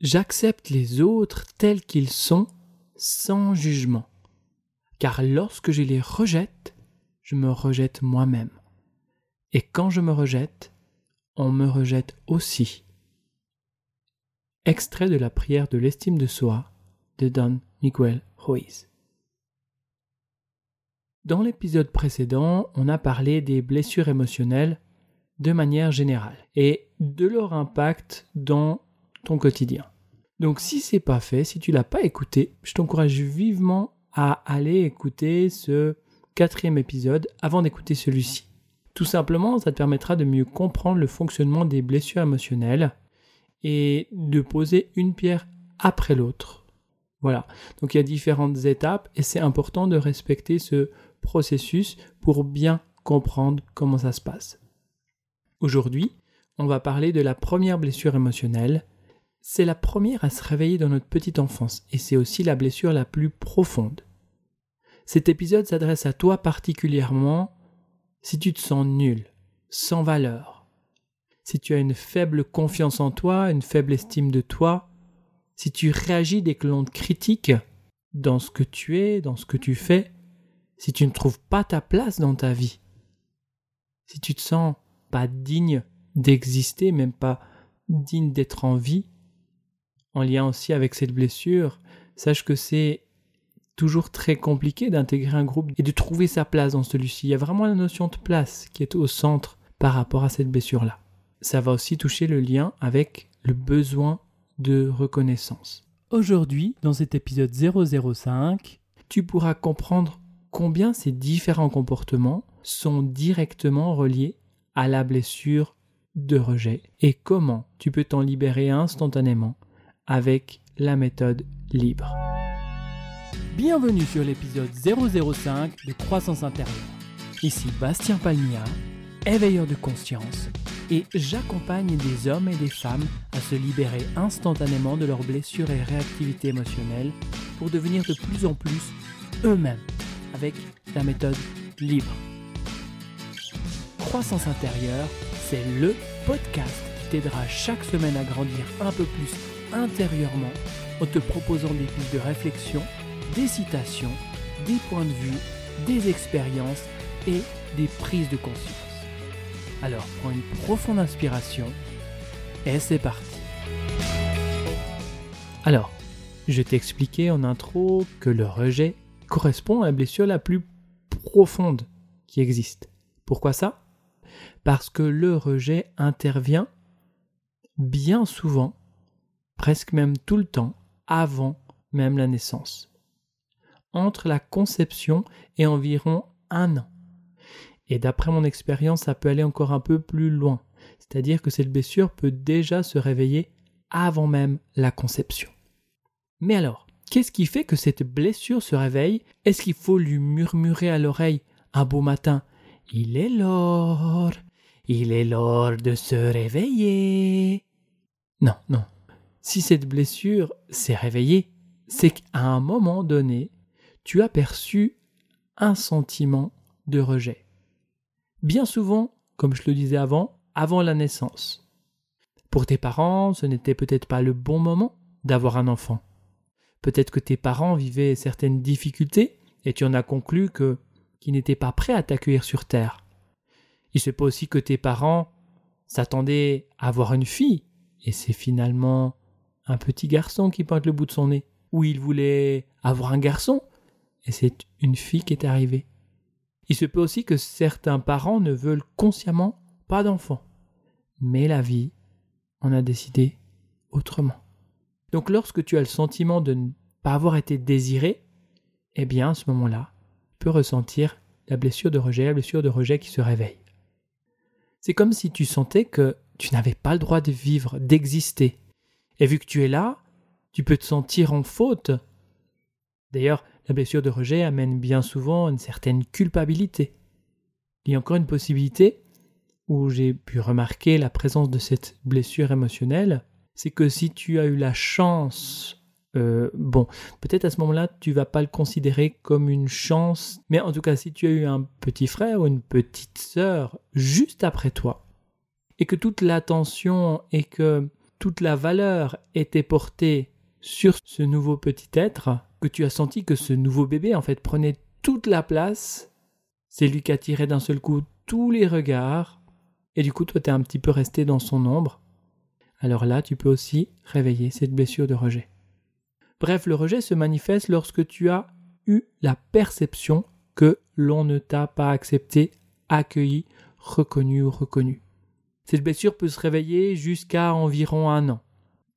J'accepte les autres tels qu'ils sont, sans jugement. Car lorsque je les rejette, je me rejette moi-même. Et quand je me rejette, on me rejette aussi. Extrait de la prière de l'estime de soi de Don Miguel Ruiz. Dans l'épisode précédent, on a parlé des blessures émotionnelles de manière générale et de leur impact dans ton quotidien. Donc si c'est pas fait, si tu l'as pas écouté, je t'encourage vivement à aller écouter ce quatrième épisode avant d'écouter celui-ci. Tout simplement, ça te permettra de mieux comprendre le fonctionnement des blessures émotionnelles et de poser une pierre après l'autre. Voilà. Donc il y a différentes étapes et c'est important de respecter ce processus pour bien comprendre comment ça se passe. Aujourd'hui, on va parler de la première blessure émotionnelle. C'est la première à se réveiller dans notre petite enfance et c'est aussi la blessure la plus profonde. Cet épisode s'adresse à toi particulièrement si tu te sens nul, sans valeur, si tu as une faible confiance en toi, une faible estime de toi, si tu réagis dès que l'on te critique dans ce que tu es, dans ce que tu fais, si tu ne trouves pas ta place dans ta vie, si tu te sens pas digne d'exister, même pas digne d'être en vie, en lien aussi avec cette blessure, sache que c'est toujours très compliqué d'intégrer un groupe et de trouver sa place dans celui-ci. Il y a vraiment la notion de place qui est au centre par rapport à cette blessure-là. Ça va aussi toucher le lien avec le besoin de reconnaissance. Aujourd'hui, dans cet épisode 005, tu pourras comprendre combien ces différents comportements sont directement reliés à la blessure de rejet et comment tu peux t'en libérer instantanément avec la méthode libre. Bienvenue sur l'épisode 005 de Croissance intérieure. Ici Bastien Palmia, éveilleur de conscience, et j'accompagne des hommes et des femmes à se libérer instantanément de leurs blessures et réactivités émotionnelles pour devenir de plus en plus eux-mêmes avec la méthode libre. Croissance intérieure, c'est le podcast qui t'aidera chaque semaine à grandir un peu plus intérieurement en te proposant des pistes de réflexion des citations, des points de vue, des expériences et des prises de conscience. Alors prends une profonde inspiration et c'est parti. Alors, je t'ai expliqué en intro que le rejet correspond à la blessure la plus profonde qui existe. Pourquoi ça? Parce que le rejet intervient bien souvent, presque même tout le temps, avant même la naissance entre la conception et environ un an. Et d'après mon expérience, ça peut aller encore un peu plus loin. C'est-à-dire que cette blessure peut déjà se réveiller avant même la conception. Mais alors, qu'est-ce qui fait que cette blessure se réveille? Est-ce qu'il faut lui murmurer à l'oreille un beau matin? Il est l'heure, il est l'heure de se réveiller Non, non. Si cette blessure s'est réveillée, c'est qu'à un moment donné, tu as perçu un sentiment de rejet. Bien souvent, comme je le disais avant, avant la naissance. Pour tes parents, ce n'était peut-être pas le bon moment d'avoir un enfant. Peut-être que tes parents vivaient certaines difficultés et tu en as conclu qu'ils n'étaient pas prêts à t'accueillir sur terre. Il se peut aussi que tes parents s'attendaient à avoir une fille et c'est finalement un petit garçon qui pointe le bout de son nez. Ou ils voulaient avoir un garçon et c'est une fille qui est arrivée. Il se peut aussi que certains parents ne veulent consciemment pas d'enfants, mais la vie en a décidé autrement. Donc lorsque tu as le sentiment de ne pas avoir été désiré, eh bien à ce moment-là, tu peux ressentir la blessure de rejet, la blessure de rejet qui se réveille. C'est comme si tu sentais que tu n'avais pas le droit de vivre, d'exister. Et vu que tu es là, tu peux te sentir en faute. D'ailleurs, la blessure de rejet amène bien souvent une certaine culpabilité. Il y a encore une possibilité où j'ai pu remarquer la présence de cette blessure émotionnelle, c'est que si tu as eu la chance, euh, bon, peut-être à ce moment-là, tu vas pas le considérer comme une chance, mais en tout cas, si tu as eu un petit frère ou une petite sœur juste après toi, et que toute l'attention et que toute la valeur était portée sur ce nouveau petit être, que tu as senti que ce nouveau bébé en fait prenait toute la place, c'est lui qui attirait d'un seul coup tous les regards, et du coup toi t'es un petit peu resté dans son ombre, alors là tu peux aussi réveiller cette blessure de rejet. Bref, le rejet se manifeste lorsque tu as eu la perception que l'on ne t'a pas accepté, accueilli, reconnu ou reconnu. Cette blessure peut se réveiller jusqu'à environ un an.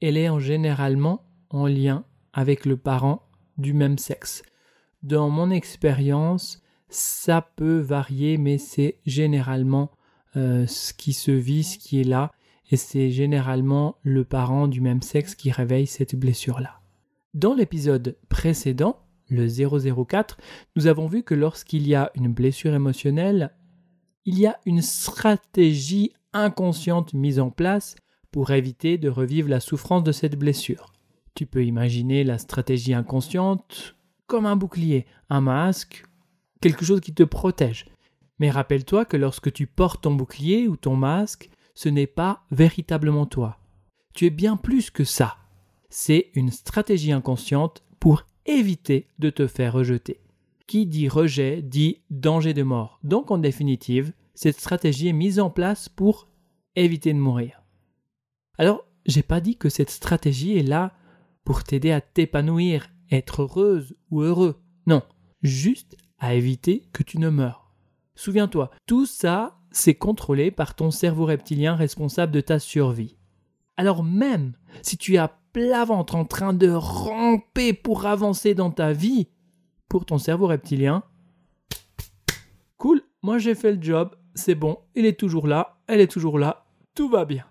Elle est en généralement en lien avec le parent du même sexe. Dans mon expérience, ça peut varier, mais c'est généralement euh, ce qui se vit, ce qui est là, et c'est généralement le parent du même sexe qui réveille cette blessure-là. Dans l'épisode précédent, le 004, nous avons vu que lorsqu'il y a une blessure émotionnelle, il y a une stratégie inconsciente mise en place pour éviter de revivre la souffrance de cette blessure. Tu peux imaginer la stratégie inconsciente comme un bouclier, un masque, quelque chose qui te protège. Mais rappelle-toi que lorsque tu portes ton bouclier ou ton masque, ce n'est pas véritablement toi. Tu es bien plus que ça. C'est une stratégie inconsciente pour éviter de te faire rejeter. Qui dit rejet dit danger de mort. Donc en définitive, cette stratégie est mise en place pour éviter de mourir. Alors, j'ai pas dit que cette stratégie est là pour t'aider à t'épanouir, être heureuse ou heureux. Non, juste à éviter que tu ne meurs. Souviens-toi, tout ça, c'est contrôlé par ton cerveau reptilien responsable de ta survie. Alors même si tu es à plat ventre en train de ramper pour avancer dans ta vie, pour ton cerveau reptilien, cool, moi j'ai fait le job, c'est bon, il est toujours là, elle est toujours là, tout va bien.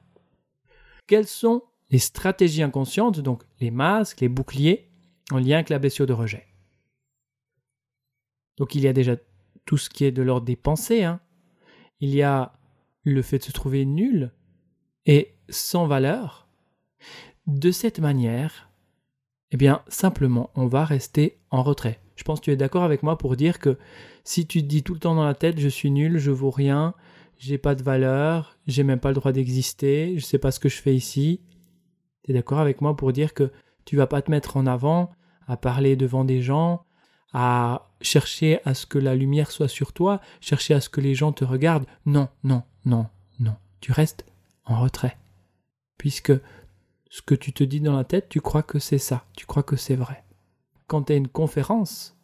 Quelles sont les stratégies inconscientes, donc les masques, les boucliers, en lien avec la blessure de rejet? Donc il y a déjà tout ce qui est de l'ordre des pensées. Hein. Il y a le fait de se trouver nul et sans valeur. De cette manière, eh bien, simplement, on va rester en retrait. Je pense que tu es d'accord avec moi pour dire que si tu te dis tout le temps dans la tête je suis nul, je vaux rien, j'ai pas de valeur, j'ai même pas le droit d'exister, je sais pas ce que je fais ici, tu es d'accord avec moi pour dire que tu vas pas te mettre en avant, à parler devant des gens, à chercher à ce que la lumière soit sur toi, chercher à ce que les gens te regardent. Non, non, non, non. Tu restes en retrait. Puisque ce que tu te dis dans la tête, tu crois que c'est ça, tu crois que c'est vrai. Quand tu as une conférence,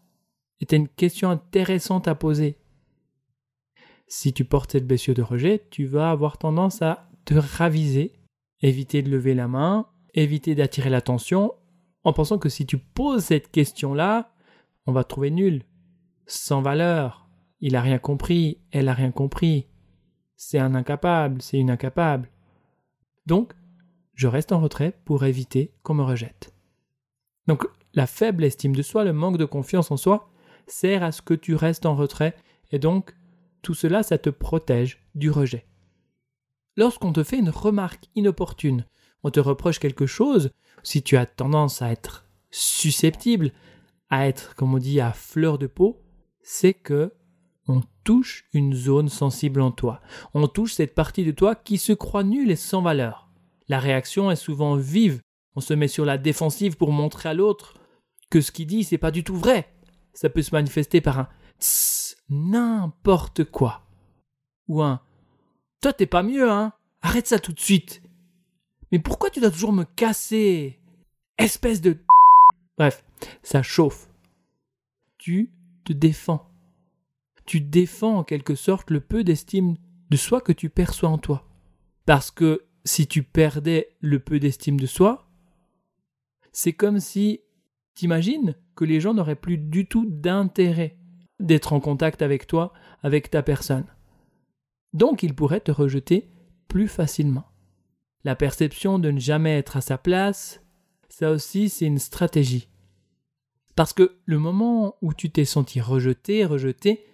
et tu as une question intéressante à poser, si tu portes cette blessure de rejet, tu vas avoir tendance à te raviser, éviter de lever la main, éviter d'attirer l'attention, en pensant que si tu poses cette question-là, on va te trouver nul, sans valeur, il a rien compris, elle a rien compris, c'est un incapable, c'est une incapable. Donc, je reste en retrait pour éviter qu'on me rejette. Donc, la faible estime de soi, le manque de confiance en soi, sert à ce que tu restes en retrait, et donc tout cela, ça te protège du rejet. Lorsqu'on te fait une remarque inopportune, on te reproche quelque chose, si tu as tendance à être susceptible, à être, comme on dit, à fleur de peau, c'est que on touche une zone sensible en toi. On touche cette partie de toi qui se croit nulle et sans valeur. La réaction est souvent vive. On se met sur la défensive pour montrer à l'autre que ce qu'il dit, c'est pas du tout vrai. Ça peut se manifester par un n'importe quoi. Ou un Toi t'es pas mieux, hein Arrête ça tout de suite. Mais pourquoi tu dois toujours me casser Espèce de. Bref, ça chauffe. Tu te défends. Tu défends en quelque sorte le peu d'estime de soi que tu perçois en toi. Parce que si tu perdais le peu d'estime de soi, c'est comme si, t'imagines, que les gens n'auraient plus du tout d'intérêt d'être en contact avec toi, avec ta personne. Donc il pourrait te rejeter plus facilement. La perception de ne jamais être à sa place, ça aussi c'est une stratégie. Parce que le moment où tu t'es senti rejeté, rejeté,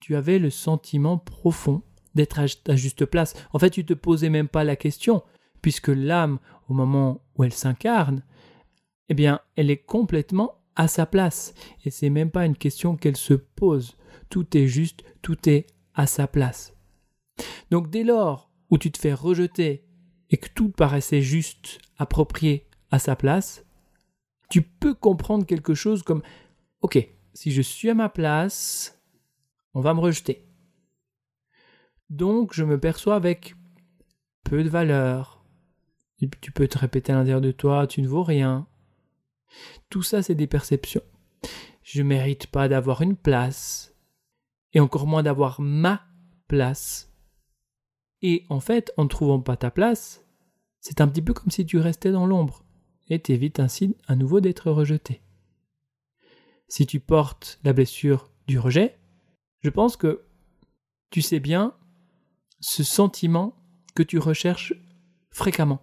tu avais le sentiment profond d'être à ta juste place. En fait, tu te posais même pas la question, puisque l'âme, au moment où elle s'incarne, eh bien, elle est complètement à sa place. Et c'est même pas une question qu'elle se pose. Tout est juste, tout est à sa place. Donc dès lors où tu te fais rejeter et que tout paraissait juste, approprié à sa place, tu peux comprendre quelque chose comme Ok, si je suis à ma place, on va me rejeter. Donc je me perçois avec peu de valeur. Tu peux te répéter à l'intérieur de toi, tu ne vaux rien. Tout ça, c'est des perceptions. Je ne mérite pas d'avoir une place, et encore moins d'avoir ma place. Et en fait, en ne trouvant pas ta place, c'est un petit peu comme si tu restais dans l'ombre, et t'évites ainsi à nouveau d'être rejeté. Si tu portes la blessure du rejet, je pense que tu sais bien ce sentiment que tu recherches fréquemment,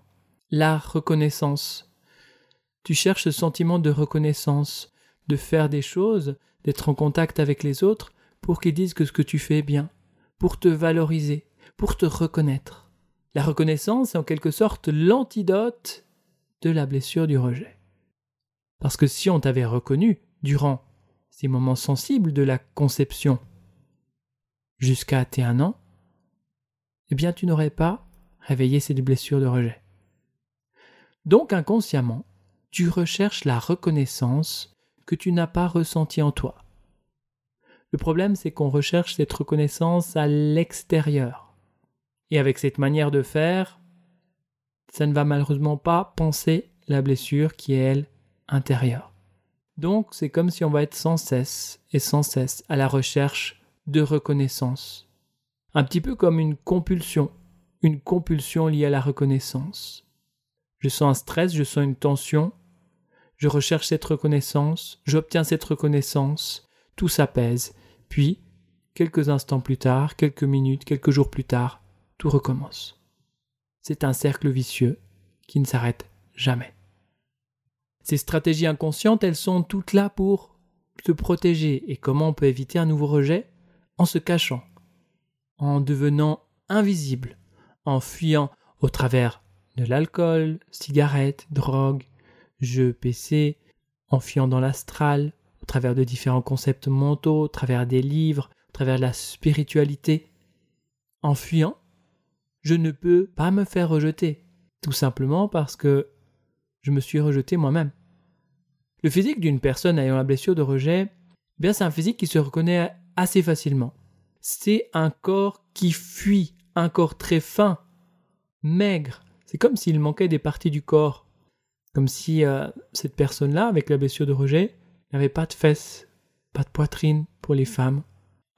la reconnaissance. Tu cherches ce sentiment de reconnaissance, de faire des choses, d'être en contact avec les autres pour qu'ils disent que ce que tu fais est bien, pour te valoriser, pour te reconnaître. La reconnaissance est en quelque sorte l'antidote de la blessure du rejet. Parce que si on t'avait reconnu durant ces moments sensibles de la conception jusqu'à tes un an, eh bien tu n'aurais pas réveillé cette blessure de rejet. Donc inconsciemment, tu recherches la reconnaissance que tu n'as pas ressentie en toi. Le problème, c'est qu'on recherche cette reconnaissance à l'extérieur. Et avec cette manière de faire, ça ne va malheureusement pas penser la blessure qui est, elle, intérieure. Donc, c'est comme si on va être sans cesse et sans cesse à la recherche de reconnaissance. Un petit peu comme une compulsion, une compulsion liée à la reconnaissance. Je sens un stress, je sens une tension, je recherche cette reconnaissance, j'obtiens cette reconnaissance, tout s'apaise, puis, quelques instants plus tard, quelques minutes, quelques jours plus tard, tout recommence. C'est un cercle vicieux qui ne s'arrête jamais. Ces stratégies inconscientes, elles sont toutes là pour se protéger. Et comment on peut éviter un nouveau rejet? En se cachant, en devenant invisible, en fuyant au travers de l'alcool, cigarettes, drogue, jeux PC, en fuyant dans l'astral, au travers de différents concepts mentaux, au travers des livres, au travers de la spiritualité. En fuyant, je ne peux pas me faire rejeter, tout simplement parce que je me suis rejeté moi-même. Le physique d'une personne ayant la blessure de rejet, eh bien c'est un physique qui se reconnaît assez facilement. C'est un corps qui fuit, un corps très fin, maigre. C'est comme s'il manquait des parties du corps. Comme si euh, cette personne-là, avec la blessure de rejet, n'avait pas de fesses, pas de poitrine pour les femmes,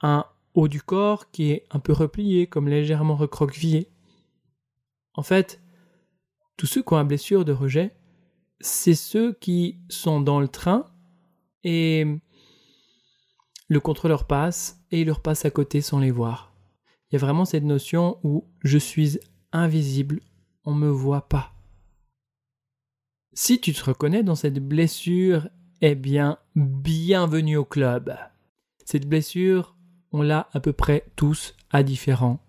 un haut du corps qui est un peu replié, comme légèrement recroquevillé. En fait, tous ceux qui ont une blessure de rejet, c'est ceux qui sont dans le train et le contrôleur passe et il leur passe à côté sans les voir. Il y a vraiment cette notion où je suis invisible, on ne me voit pas. Si tu te reconnais dans cette blessure, eh bien, bienvenue au club. Cette blessure, on l'a à peu près tous à différents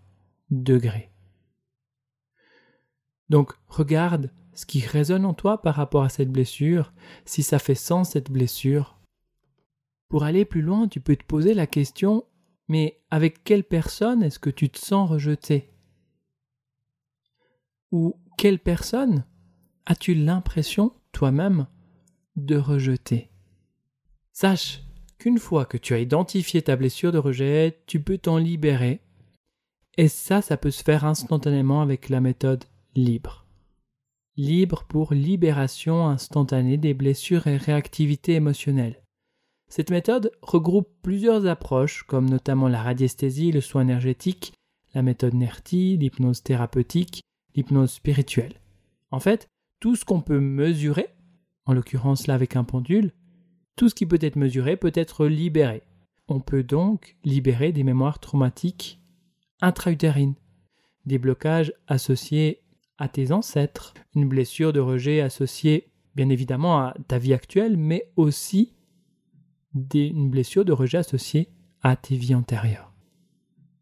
degrés. Donc, regarde ce qui résonne en toi par rapport à cette blessure, si ça fait sens cette blessure. Pour aller plus loin, tu peux te poser la question mais avec quelle personne est-ce que tu te sens rejeté? Ou quelle personne as-tu l'impression toi-même de rejeter? Sache qu'une fois que tu as identifié ta blessure de rejet, tu peux t'en libérer. Et ça, ça peut se faire instantanément avec la méthode libre. Libre pour libération instantanée des blessures et réactivité émotionnelle. Cette méthode regroupe plusieurs approches, comme notamment la radiesthésie, le soin énergétique, la méthode NERTI, l'hypnose thérapeutique, l'hypnose spirituelle. En fait, tout ce qu'on peut mesurer, en l'occurrence là avec un pendule, tout ce qui peut être mesuré peut être libéré. On peut donc libérer des mémoires traumatiques intra-utérines, des blocages associés à tes ancêtres, une blessure de rejet associée bien évidemment à ta vie actuelle, mais aussi une blessure de rejet associée à tes vies antérieures.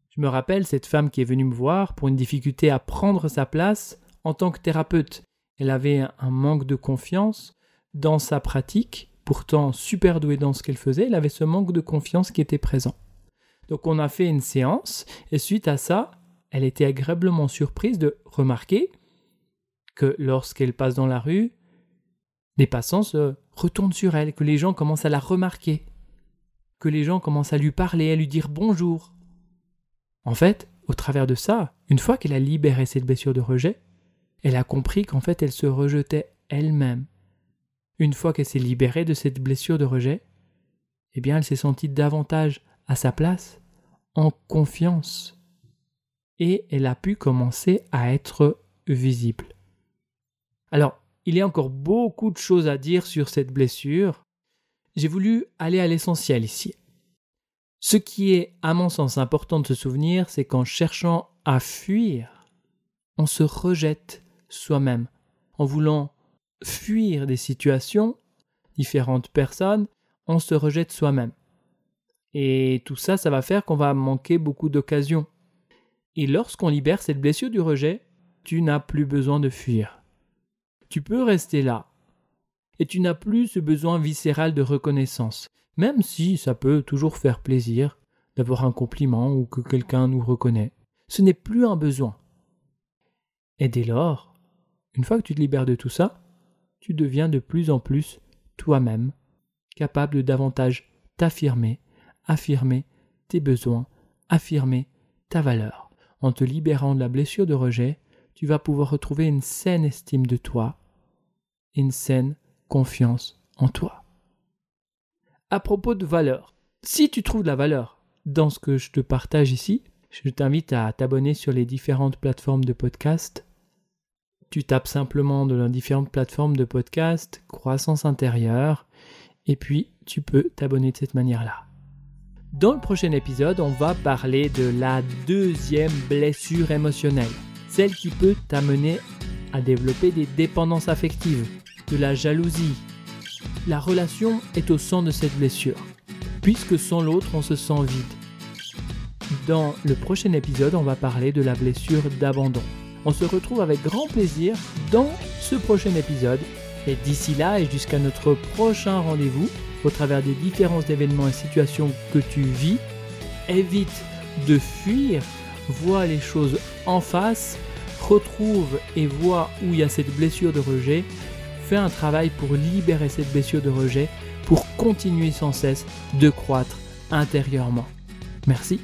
Je me rappelle cette femme qui est venue me voir pour une difficulté à prendre sa place en tant que thérapeute elle avait un manque de confiance dans sa pratique, pourtant super douée dans ce qu'elle faisait, elle avait ce manque de confiance qui était présent. Donc on a fait une séance, et suite à ça, elle était agréablement surprise de remarquer que lorsqu'elle passe dans la rue, les passants se retournent sur elle, que les gens commencent à la remarquer, que les gens commencent à lui parler, à lui dire bonjour. En fait, au travers de ça, une fois qu'elle a libéré cette blessure de rejet, elle a compris qu'en fait elle se rejetait elle-même. Une fois qu'elle s'est libérée de cette blessure de rejet, eh bien elle s'est sentie davantage à sa place, en confiance, et elle a pu commencer à être visible. Alors, il y a encore beaucoup de choses à dire sur cette blessure. J'ai voulu aller à l'essentiel ici. Ce qui est, à mon sens, important de se souvenir, c'est qu'en cherchant à fuir, on se rejette soi-même. En voulant fuir des situations, différentes personnes, on se rejette soi-même. Et tout ça, ça va faire qu'on va manquer beaucoup d'occasions. Et lorsqu'on libère cette blessure du rejet, tu n'as plus besoin de fuir. Tu peux rester là. Et tu n'as plus ce besoin viscéral de reconnaissance, même si ça peut toujours faire plaisir d'avoir un compliment ou que quelqu'un nous reconnaît. Ce n'est plus un besoin. Et dès lors, une fois que tu te libères de tout ça, tu deviens de plus en plus toi-même, capable de davantage t'affirmer, affirmer tes besoins, affirmer ta valeur. En te libérant de la blessure de rejet, tu vas pouvoir retrouver une saine estime de toi, une saine confiance en toi. À propos de valeur, si tu trouves de la valeur dans ce que je te partage ici, je t'invite à t'abonner sur les différentes plateformes de podcast. Tu tapes simplement de les différentes plateformes de podcast, croissance intérieure, et puis tu peux t'abonner de cette manière-là. Dans le prochain épisode, on va parler de la deuxième blessure émotionnelle celle qui peut t'amener à développer des dépendances affectives, de la jalousie. La relation est au centre de cette blessure, puisque sans l'autre on se sent vide. Dans le prochain épisode, on va parler de la blessure d'abandon. On se retrouve avec grand plaisir dans ce prochain épisode. Et d'ici là et jusqu'à notre prochain rendez-vous, au travers des différents événements et situations que tu vis, évite de fuir, vois les choses en face retrouve et voit où il y a cette blessure de rejet, fais un travail pour libérer cette blessure de rejet, pour continuer sans cesse de croître intérieurement. Merci